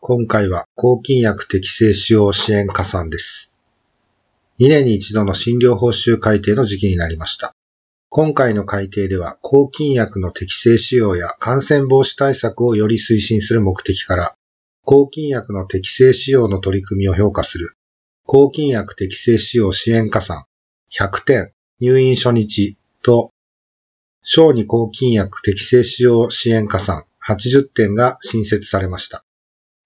今回は抗菌薬適正使用支援加算です。2年に一度の診療報酬改定の時期になりました。今回の改定では、抗菌薬の適正使用や感染防止対策をより推進する目的から、抗菌薬の適正使用の取り組みを評価する、抗菌薬適正使用支援加算100点、入院初日と小児抗菌薬適正使用支援加算80点が新設されました。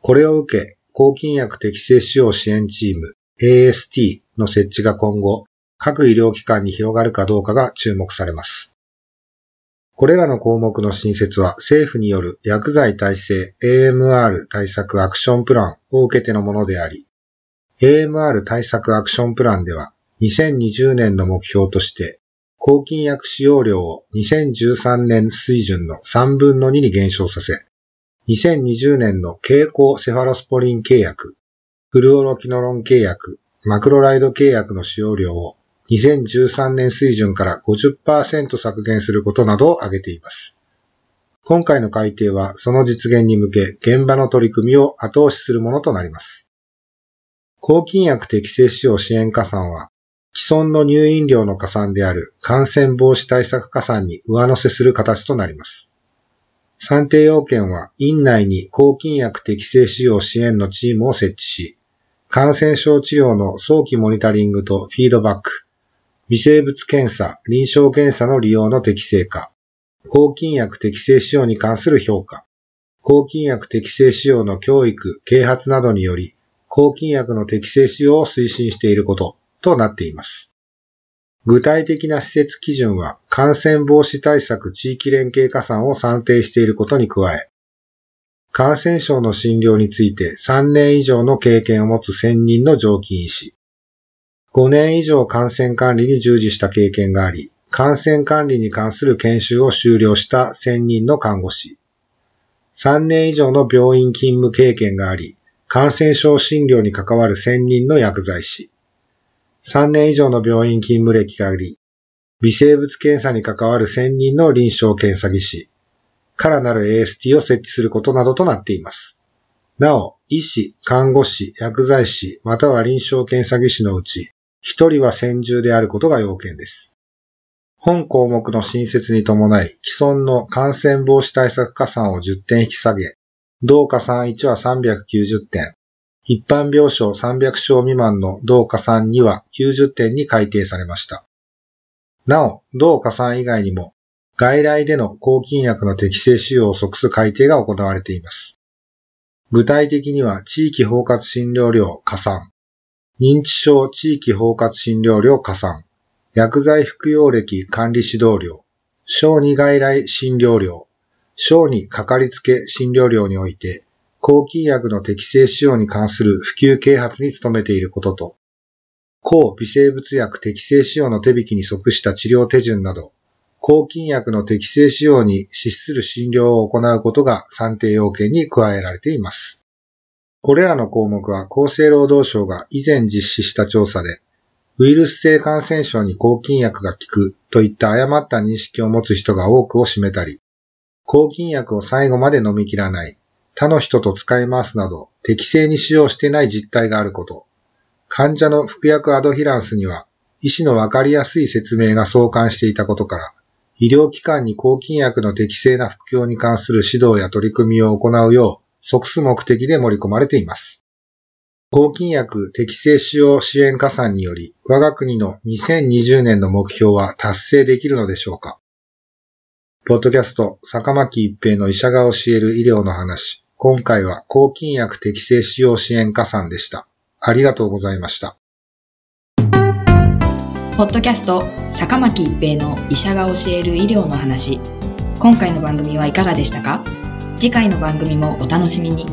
これを受け、抗菌薬適正使用支援チーム AST の設置が今後、各医療機関に広がるかどうかが注目されます。これらの項目の新設は政府による薬剤耐性 AMR 対策アクションプランを受けてのものであり、AMR 対策アクションプランでは2020年の目標として抗菌薬使用量を2013年水準の3分の2に減少させ、2020年の経口セファロスポリン契約、フルオロキノロン契約、マクロライド契約の使用量を2013年水準から50%削減することなどを挙げています。今回の改定はその実現に向け現場の取り組みを後押しするものとなります。抗菌薬適正使用支援加算は既存の入院料の加算である感染防止対策加算に上乗せする形となります。算定要件は、院内に抗菌薬適正使用支援のチームを設置し、感染症治療の早期モニタリングとフィードバック、微生物検査、臨床検査の利用の適正化、抗菌薬適正使用に関する評価、抗菌薬適正使用の教育、啓発などにより、抗菌薬の適正使用を推進していること、となっています。具体的な施設基準は感染防止対策地域連携加算を算定していることに加え、感染症の診療について3年以上の経験を持つ専任の常勤医師、5年以上感染管理に従事した経験があり、感染管理に関する研修を修了した専任の看護師、3年以上の病院勤務経験があり、感染症診療に関わる専任の薬剤師、3年以上の病院勤務歴があり、微生物検査に関わる専任の臨床検査技師からなる AST を設置することなどとなっています。なお、医師、看護師、薬剤師、または臨床検査技師のうち、1人は専従であることが要件です。本項目の新設に伴い、既存の感染防止対策加算を10点引き下げ、同加算1は390点、一般病床300床未満の同加算2は90点に改定されました。なお、同加算以外にも、外来での抗菌薬の適正使用を即す改定が行われています。具体的には、地域包括診療料加算、認知症地域包括診療料加算、薬剤服用歴管理指導料、小児外来診療料、小児かかりつけ診療料において、抗菌薬の適正使用に関する普及啓発に努めていることと、抗微生物薬適正使用の手引きに即した治療手順など、抗菌薬の適正使用に資する診療を行うことが算定要件に加えられています。これらの項目は厚生労働省が以前実施した調査で、ウイルス性感染症に抗菌薬が効くといった誤った認識を持つ人が多くを占めたり、抗菌薬を最後まで飲み切らない、他の人と使い回すなど適正に使用してない実態があること。患者の服薬アドヒランスには医師のわかりやすい説明が相関していたことから、医療機関に抗菌薬の適正な服用に関する指導や取り組みを行うよう即す目的で盛り込まれています。抗菌薬適正使用支援加算により我が国の2020年の目標は達成できるのでしょうか？ポッドキャスト、坂巻一平の医者が教える医療の話。今回は抗菌薬適正使用支援加算でした。ありがとうございました。ポッドキャスト坂巻一平の医者が教える医療の話今回の番組はいかがでしたか？次回の番組もお楽しみに